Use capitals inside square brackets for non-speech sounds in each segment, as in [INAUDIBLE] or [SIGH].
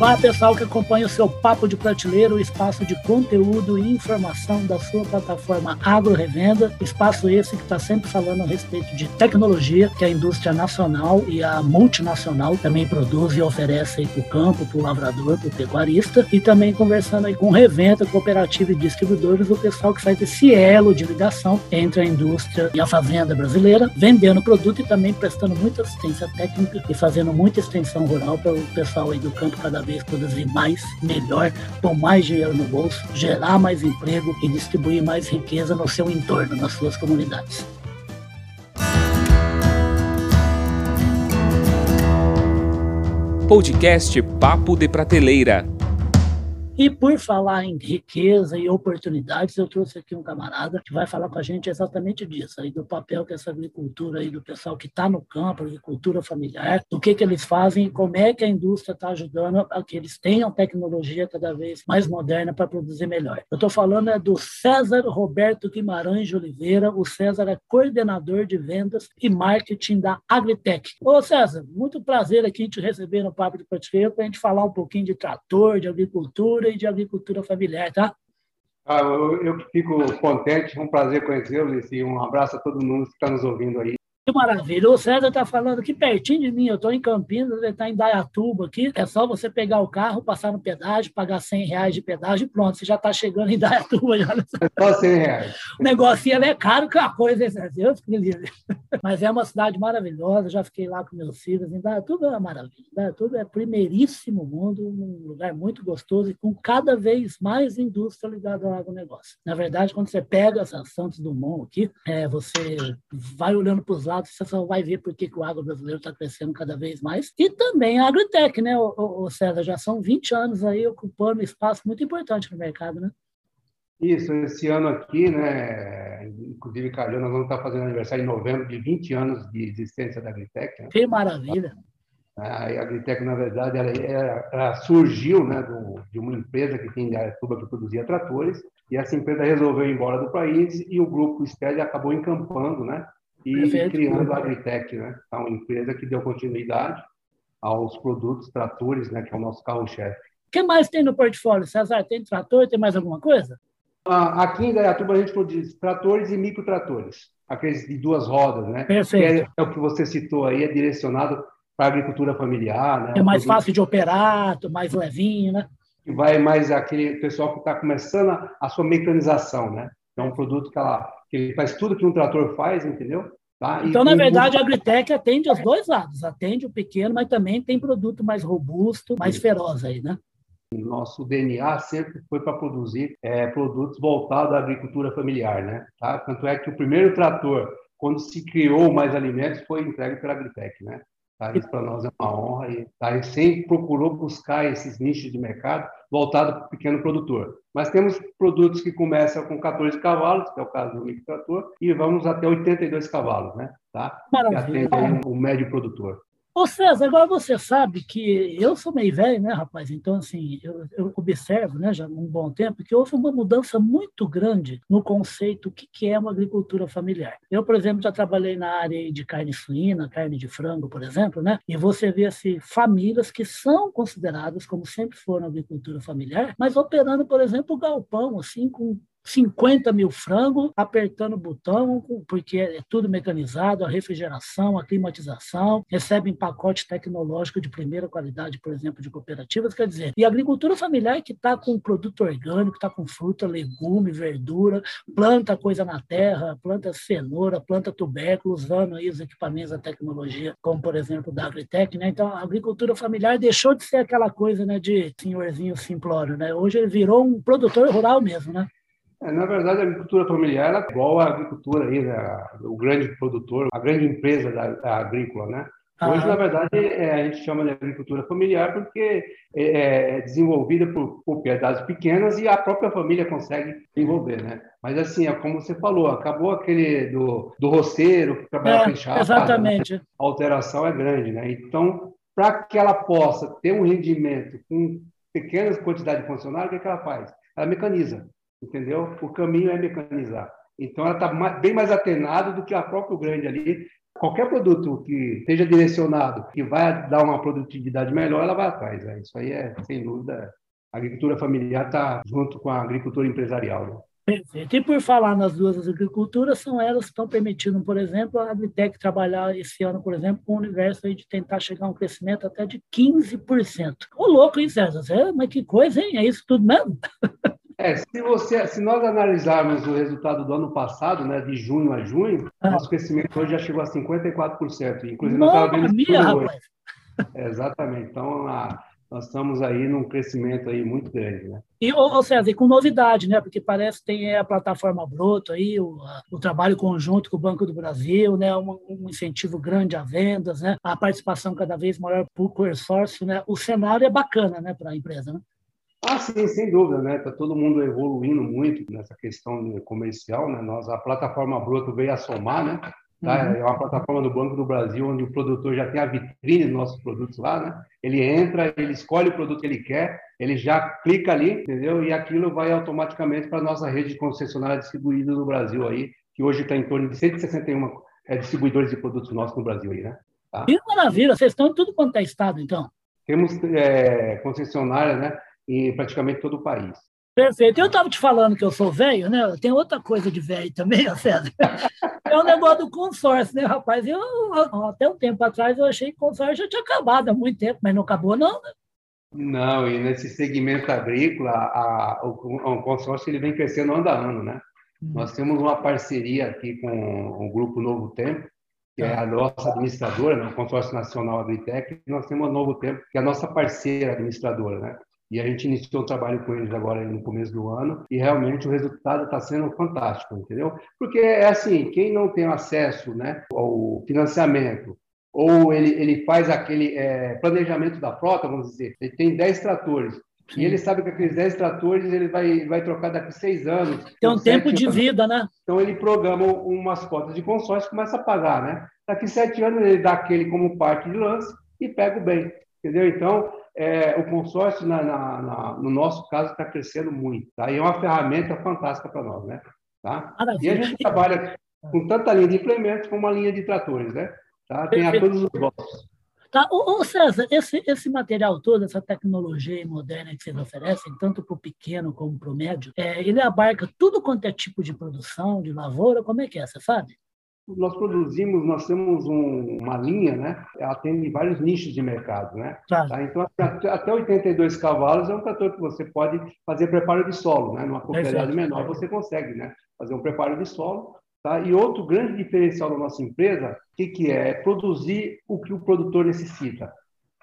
Fala pessoal que acompanha o seu Papo de Prateleira, o espaço de conteúdo e informação da sua plataforma Agro Revenda. Espaço esse que está sempre falando a respeito de tecnologia que a indústria nacional e a multinacional também produz e oferece para o campo, para o lavrador, para o pecuarista. E também conversando aí com revenda, cooperativa e distribuidores, o pessoal que faz esse elo de ligação entre a indústria e a fazenda brasileira, vendendo produto e também prestando muita assistência técnica e fazendo muita extensão rural para o pessoal aí do campo cada vez vez produzir mais, melhor, pôr mais dinheiro no bolso, gerar mais emprego e distribuir mais riqueza no seu entorno, nas suas comunidades. Podcast Papo de Prateleira. E por falar em riqueza e oportunidades, eu trouxe aqui um camarada que vai falar com a gente exatamente disso, aí do papel que essa agricultura aí do pessoal que está no campo, agricultura familiar, do que que eles fazem e como é que a indústria está ajudando a que eles tenham tecnologia cada vez mais moderna para produzir melhor. Eu estou falando é do César Roberto Guimarães de Oliveira. O César é coordenador de vendas e marketing da Agritech. Ô César, muito prazer aqui te receber no Papo de Prateleira para a gente falar um pouquinho de trator, de agricultura e de agricultura familiar, tá? Ah, eu, eu fico contente, um prazer conhecê-lo e um abraço a todo mundo que está nos ouvindo aí. Que maravilha. O César está falando aqui pertinho de mim. Eu estou em Campinas, ele está em Dayatuba aqui. É só você pegar o carro, passar no pedágio, pagar 100 reais de pedágio e pronto. Você já está chegando em Dayatuba. Já. É só 100 reais. O negocinho é caro que a coisa Deus que livre. Mas é uma cidade maravilhosa. Já fiquei lá com meus filhos. Em Dayatuba é uma maravilha. Dayatuba é primeiríssimo mundo, um lugar muito gostoso e com cada vez mais indústria ligada ao agronegócio. Na verdade, quando você pega essa Santos Dumont aqui, é, você vai olhando para os lados você só vai ver por que o agro brasileiro está crescendo cada vez mais. E também a Agritech, né, o, o César? Já são 20 anos aí ocupando um espaço muito importante no mercado, né? Isso, esse ano aqui, né, inclusive, Calhão, nós vamos estar fazendo aniversário em novembro de 20 anos de existência da Agritech. Né? Que maravilha! A Agritech, na verdade, ela, ela surgiu né, do, de uma empresa que tem em Aratuba que produzia tratores, e essa empresa resolveu ir embora do país e o grupo Sped acabou encampando né, e Perfeito. criando a Agritech, né? É uma empresa que deu continuidade aos produtos tratores, né? Que é o nosso carro-chefe. O que mais tem no portfólio, César? Tem trator? Tem mais alguma coisa? Aqui em Gaiatuba a gente produz tratores e microtratores, aqueles de duas rodas, né? Perfeito. É, é, o que você citou aí, é direcionado para a agricultura familiar, né? É mais fácil de operar, mais levinho, né? Que vai mais aquele pessoal que está começando a, a sua mecanização, né? É um produto que ela que ele faz tudo que um trator faz, entendeu? Tá? Então, na verdade, a Agritech atende os dois lados, atende o pequeno, mas também tem produto mais robusto, mais feroz aí, né? Nosso DNA sempre foi para produzir é, produtos voltados à agricultura familiar, né? Tá? Tanto é que o primeiro trator, quando se criou mais alimentos, foi entregue pela Agritech, né? Tá? Isso para nós é uma honra e tá? e sempre procurou buscar esses nichos de mercado voltado para o pequeno produtor. Mas temos produtos que começam com 14 cavalos, que é o caso do microtrator, e vamos até 82 cavalos, né? Tá? Que atende o médio produtor. Ô César, agora você sabe que eu sou meio velho, né, rapaz? Então, assim, eu, eu, observo, né, já há um bom tempo, que houve uma mudança muito grande no conceito o que, que é uma agricultura familiar. Eu, por exemplo, já trabalhei na área de carne suína, carne de frango, por exemplo, né? E você vê assim, famílias que são consideradas como sempre foram agricultura familiar, mas operando, por exemplo, o galpão, assim, com 50 mil frangos apertando o botão, porque é tudo mecanizado, a refrigeração, a climatização, recebem pacote tecnológico de primeira qualidade, por exemplo, de cooperativas, quer dizer, e a agricultura familiar que está com produto orgânico, está com fruta, legume, verdura, planta coisa na terra, planta cenoura, planta tubérculo, usando aí os equipamentos da tecnologia, como por exemplo da Agritech, né? Então a agricultura familiar deixou de ser aquela coisa, né, de senhorzinho simplório, né? Hoje ele virou um produtor rural mesmo, né? É, na verdade, a agricultura familiar é igual à agricultura aí, né? o grande produtor, a grande empresa da, da agrícola, né? Hoje, na verdade, é, a gente chama de agricultura familiar porque é, é desenvolvida por propriedades pequenas e a própria família consegue desenvolver, né? Mas assim, é como você falou, acabou aquele do, do roceiro que trabalha é, fechado. Exatamente. Né? A alteração é grande, né? Então, para que ela possa ter um rendimento com pequenas quantidades de funcionários, o que, é que ela faz? Ela mecaniza entendeu? O caminho é mecanizar. Então, ela está bem mais atenada do que a própria grande ali, qualquer produto que esteja direcionado, que vai dar uma produtividade melhor, ela vai atrás. Né? Isso aí é, sem dúvida, a agricultura familiar está junto com a agricultura empresarial. Né? Perfeito. E por falar nas duas agriculturas, são elas que estão permitindo, por exemplo, a Agritec trabalhar esse ano, por exemplo, com o universo aí de tentar chegar a um crescimento até de 15%. Ô louco, hein, César? Mas que coisa, hein? É isso tudo mesmo? [LAUGHS] É, se, você, se nós analisarmos o resultado do ano passado, né, de junho a junho, ah. nosso crescimento hoje já chegou a 54%. Inclusive, nós estávamos vendo minha, rapaz. É, exatamente. Então, a, nós estamos aí num crescimento aí muito grande, né? E, ou seja, com novidade, né? Porque parece que tem a plataforma Broto aí, o, o trabalho conjunto com o Banco do Brasil, né? Um, um, incentivo grande a vendas, né? A participação cada vez maior por consórcio, né? O cenário é bacana, né, para a empresa, né? Ah, sim, sem dúvida, né? Está todo mundo evoluindo muito nessa questão comercial, né? Nós, a plataforma Broto veio a somar, né? Tá? Uhum. É uma plataforma do Banco do Brasil onde o produtor já tem a vitrine dos nossos produtos lá, né? Ele entra, ele escolhe o produto que ele quer, ele já clica ali, entendeu? E aquilo vai automaticamente para a nossa rede de concessionária distribuída no Brasil aí, que hoje está em torno de 161 é, distribuidores de produtos nossos no Brasil aí, né? Tá? Que maravilha! Vocês estão em tudo quanto é estado, então? Temos é, concessionárias, né? Em praticamente todo o país. Perfeito. Eu estava te falando que eu sou velho, né? Tem outra coisa de velho também, [LAUGHS] César. É o negócio do consórcio, né, rapaz? Eu, até um tempo atrás, eu achei que o consórcio já tinha acabado há muito tempo, mas não acabou, não, né? Não, e nesse segmento agrícola, a, o, o, consórcio ele vem crescendo ano a ano, né? Hum. Nós temos uma parceria aqui com o Grupo Novo Tempo, que é a nossa administradora, né? o Consórcio Nacional Agritec, e nós temos o Novo Tempo, que é a nossa parceira administradora, né? E a gente iniciou o trabalho com eles agora no começo do ano e realmente o resultado está sendo fantástico, entendeu? Porque é assim, quem não tem acesso né, ao financiamento ou ele, ele faz aquele é, planejamento da frota, vamos dizer, ele tem 10 tratores, Sim. E ele sabe que aqueles 10 tratores ele vai, vai trocar daqui a seis anos. Tem um tempo de anos. vida, né? Então ele programa umas cotas de consórcio e começa a pagar, né? Daqui sete anos ele dá aquele como parte de lance e pega o bem, entendeu? Então é, o consórcio, na, na, na, no nosso caso, está crescendo muito. Tá? E é uma ferramenta fantástica para nós. Né? Tá? E a gente trabalha com tanta linha de implementos como a linha de tratores. Né? Tá? Tem a todos os gostos. Tá. Ô, César, esse, esse material todo, essa tecnologia moderna que vocês oferecem, tanto para o pequeno como para o médio, é, ele abarca tudo quanto é tipo de produção, de lavoura, como é que é, você sabe? Nós produzimos, nós temos um, uma linha, né? Ela tem vários nichos de mercado, né? Tá. Tá? Então, até 82 cavalos é um trator que você pode fazer preparo de solo, né? Numa propriedade menor você consegue, né? Fazer um preparo de solo, tá? E outro grande diferencial da nossa empresa, o que, que é? É produzir o que o produtor necessita.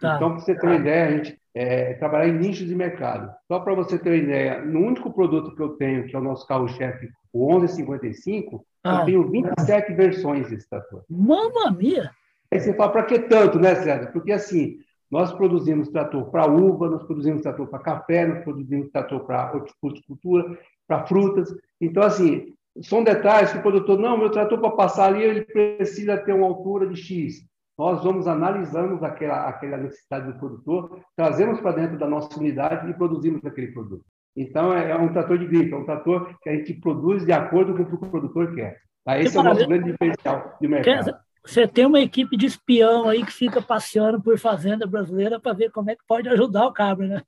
Tá. Então, para você ter uma ideia, a gente é, trabalhar em nichos de mercado. Só para você ter uma ideia, no único produto que eu tenho, que é o nosso carro-chefe, o 1155, ah. Eu tenho 27 versões desse trator. Mamma mia! Aí você fala, para que tanto, né, César? Porque assim, nós produzimos trator para uva, nós produzimos trator para café, nós produzimos trator para horticultura, para frutas. Então, assim, são detalhes que o produtor, não, meu trator para passar ali, ele precisa ter uma altura de X. Nós vamos analisando aquela, aquela necessidade do produtor, trazemos para dentro da nossa unidade e produzimos aquele produto. Então, é, é um trator de gripe, é um trator que a gente produz de acordo com o que o produtor quer. Tá? Esse é o nosso grande diferencial de mercado. Você tem uma equipe de espião aí que fica passeando por fazenda brasileira para ver como é que pode ajudar o cabra, né?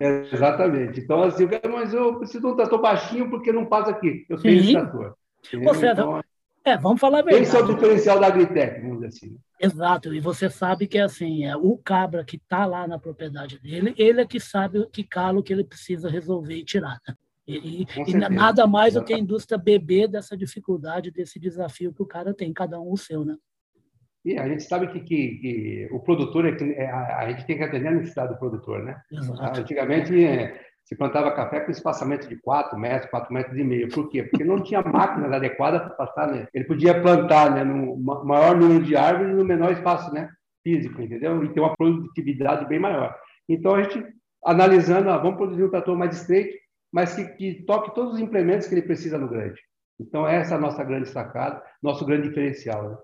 É, [LAUGHS] exatamente. Então, assim, mas eu preciso de um trator baixinho porque não passa aqui. Eu tenho esse trator. Você, então, é, vamos falar bem. Esse é o diferencial da Agritec, vamos dizer assim. Exato, e você sabe que assim, é, o cabra que está lá na propriedade dele, ele é que sabe que calo que ele precisa resolver e tirar. Né? E, e nada mais do que a indústria beber dessa dificuldade, desse desafio que o cara tem, cada um o seu, né? E a gente sabe que, que, que o produtor, é, é, a, a, gente tem que atender a necessidade do produtor, né? Exato. Antigamente, é, se plantava café com espaçamento de 4 metros, 4 metros e meio. Por quê? Porque não tinha máquinas adequadas para passar, né? Ele podia plantar né, no maior número de árvores no menor espaço né, físico, entendeu? E ter uma produtividade bem maior. Então, a gente, analisando, ah, vamos produzir um trator mais estreito, mas que, que toque todos os implementos que ele precisa no grande. Então, essa é a nossa grande sacada, nosso grande diferencial. Né?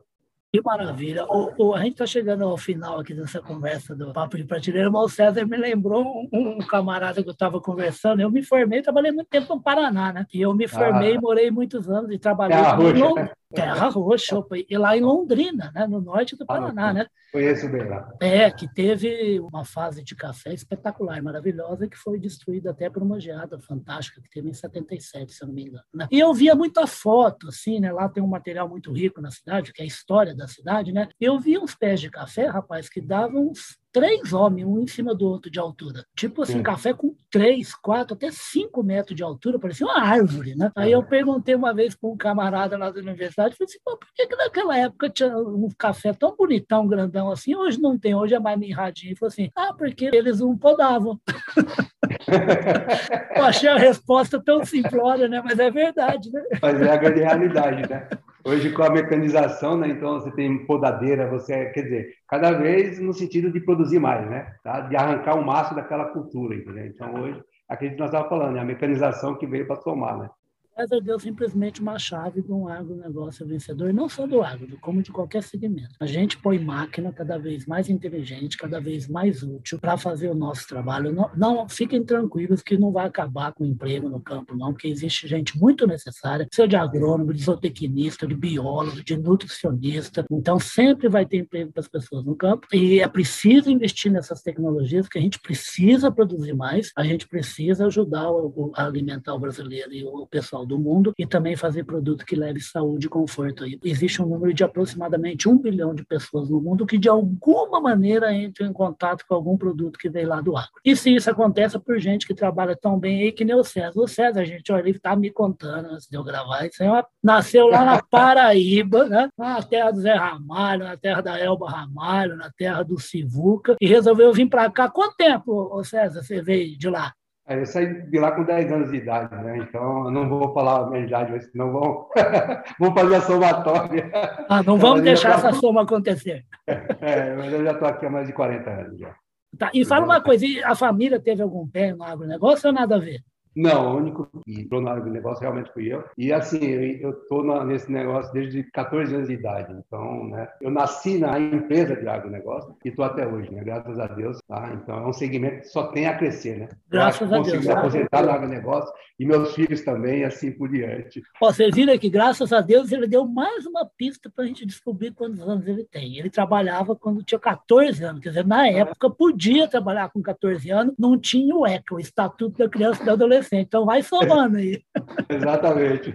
Que maravilha. O, o, a gente está chegando ao final aqui dessa conversa do Papo de Prateleira, mas o César me lembrou um, um camarada que eu estava conversando. Eu me formei, trabalhei muito tempo no Paraná, né? E eu me formei, ah. morei muitos anos e trabalhei. É? Terra Roxa, e lá em Londrina, né, no norte do ah, Paraná, né? Conheço bem lá. É, que teve uma fase de café espetacular, maravilhosa, que foi destruída até por uma geada fantástica que teve em 77, se eu não me engano. Né? E eu via muita foto, assim, né? Lá tem um material muito rico na cidade, que é a história da cidade, né? Eu vi uns pés de café, rapaz, que davam uns três homens, um em cima do outro de altura. Tipo assim, café com três, quatro, até cinco metros de altura, parecia uma árvore, né? Aí eu perguntei uma vez para um camarada lá da universidade, falei assim, por que, que naquela época tinha um café tão bonitão, grandão assim, hoje não tem, hoje é mais mirradinho. Ele falou assim, ah, porque eles não podavam. [LAUGHS] eu achei a resposta tão simplória, né? Mas é verdade, né? Mas é a grande realidade, né? Hoje, com a mecanização, né, então você tem podadeira, você, quer dizer, cada vez no sentido de produzir mais, né? Tá? De arrancar o máximo daquela cultura, entendeu? Então, hoje, aquilo que nós estávamos falando, é a mecanização que veio para somar, né? César deu simplesmente uma chave de um agronegócio vencedor, não só do agro, como de qualquer segmento. A gente põe máquina cada vez mais inteligente, cada vez mais útil para fazer o nosso trabalho. Não, não, fiquem tranquilos que não vai acabar com o emprego no campo, não, porque existe gente muito necessária, seja de agrônomo, de zootecnista, de biólogo, de nutricionista. Então, sempre vai ter emprego para as pessoas no campo e é preciso investir nessas tecnologias, porque a gente precisa produzir mais, a gente precisa ajudar a alimentar o brasileiro e o pessoal do mundo e também fazer produto que leve saúde e conforto. Existe um número de aproximadamente um bilhão de pessoas no mundo que de alguma maneira entram em contato com algum produto que veio lá do agro. E se isso acontece é por gente que trabalha tão bem aí que nem o César. O César, gente, olha, ele está me contando antes de eu gravar, isso é uma... nasceu lá na [LAUGHS] Paraíba, né? na terra do Zé Ramalho, na terra da Elba Ramalho, na terra do Sivuca, e resolveu vir para cá. Quanto tempo, César, você veio de lá? Eu saí de lá com 10 anos de idade, né? Então, eu não vou falar a minha idade, mas senão vão, [LAUGHS] vão fazer a somatória. Ah, não vamos deixar essa soma acontecer. [LAUGHS] É, mas eu já estou aqui há mais de 40 anos já. Tá, e fala uma coisa, a família teve algum pé no agronegócio ou nada a ver? Não, o único que entrou no negócio realmente fui eu. E assim, eu estou nesse negócio desde 14 anos de idade. Então, né, eu nasci na empresa de agronegócio e estou até hoje, né? Graças a Deus. Tá? Então, é um segmento que só tem a crescer, né? Graças a Deus. Consegui aposentar no agronegócio e meus filhos também, e assim por diante. Ó, vocês viram que, graças a Deus, ele deu mais uma pista para a gente descobrir quantos anos ele tem. Ele trabalhava quando tinha 14 anos. Quer dizer, na época, podia trabalhar com 14 anos, não tinha o ECA, o Estatuto da Criança e do Adolescente então vai somando aí. [LAUGHS] Exatamente.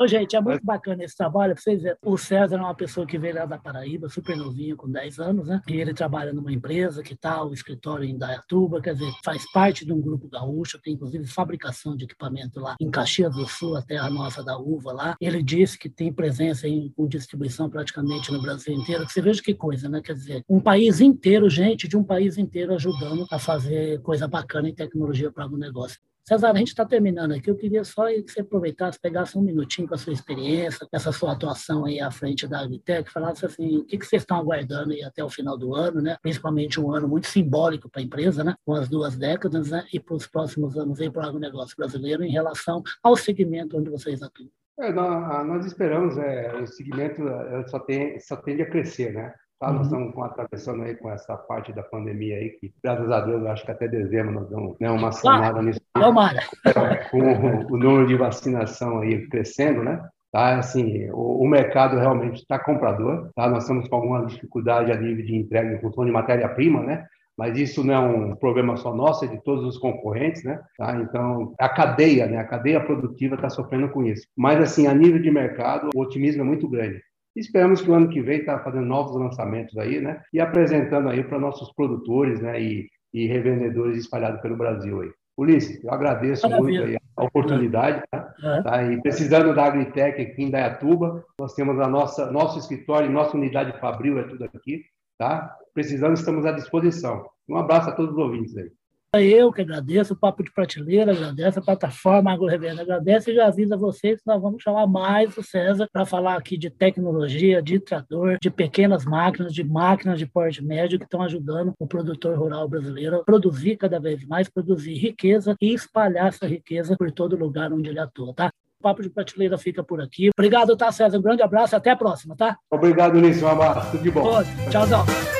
Ô, gente, é muito bacana esse trabalho. Pra vocês verem. O César é uma pessoa que veio lá da Paraíba, super novinho, com 10 anos, né? E ele trabalha numa empresa que está o escritório em Dayatuba, quer dizer, faz parte de um grupo gaúcho, tem inclusive fabricação de equipamento lá em Caxias do Sul, a terra nossa da uva lá. Ele disse que tem presença em, com distribuição praticamente no Brasil inteiro. Você veja que coisa, né? Quer dizer, um país inteiro, gente de um país inteiro ajudando a fazer coisa bacana em tecnologia para o negócio. César, a gente está terminando aqui. Eu queria só que você aproveitasse, pegasse um minutinho com a sua experiência, essa sua atuação aí à frente da Agritec, falasse assim, o que, que vocês estão aguardando aí até o final do ano, né? Principalmente um ano muito simbólico para a empresa, né? Com as duas décadas, né? E para os próximos anos aí para o agronegócio brasileiro em relação ao segmento onde vocês atuam. É, nós, nós, esperamos, é, o segmento é, só, tem, só tende a crescer, né? Tá? Nós uhum. estamos atravessando aí com essa parte da pandemia aí, que graças a Deus, acho que até dezembro nós damos né, uma sanada nisso. Tomara. [LAUGHS] Com o, número de vacinação aí crescendo, né? Tá, assim, o, o mercado realmente está comprador, tá? Nós estamos com alguma dificuldade a nível de entrega em função de matéria-prima, né? mas isso não é um problema só nosso, é de todos os concorrentes, né? Tá? Então, a cadeia, né? A cadeia produtiva está sofrendo com isso. Mas, assim, a nível de mercado, o otimismo é muito grande. Esperamos que o ano que vem está fazendo novos lançamentos aí, né? E apresentando aí para nossos produtores, né? E, e, revendedores espalhados pelo Brasil aí. Ulisses, eu agradeço Maravilha. muito a oportunidade, tá? É. tá? E precisando da Agritec aqui em Dayatuba, nós temos a nossa nosso escritório, nossa unidade Fabril é tudo aqui, tá? Precisando, estamos à disposição. Um abraço a todos os ouvintes aí. Eu que agradeço, o Papo de Prateleira, agradeço a plataforma Agro Revenda, agradeço e já aviso a vocês que nós vamos chamar mais o César para falar aqui de tecnologia, de trator, de pequenas máquinas, de máquinas de porte médio que estão ajudando o produtor rural brasileiro a produzir cada vez mais, produzir riqueza e espalhar essa riqueza por todo lugar onde ele atua, tá? O Papo de Prateleira fica por aqui. Obrigado, tá, César? Um grande abraço e até a próxima, tá? Obrigado, Ulisses. Um abraço. Tudo de bom. Tchau, tchau.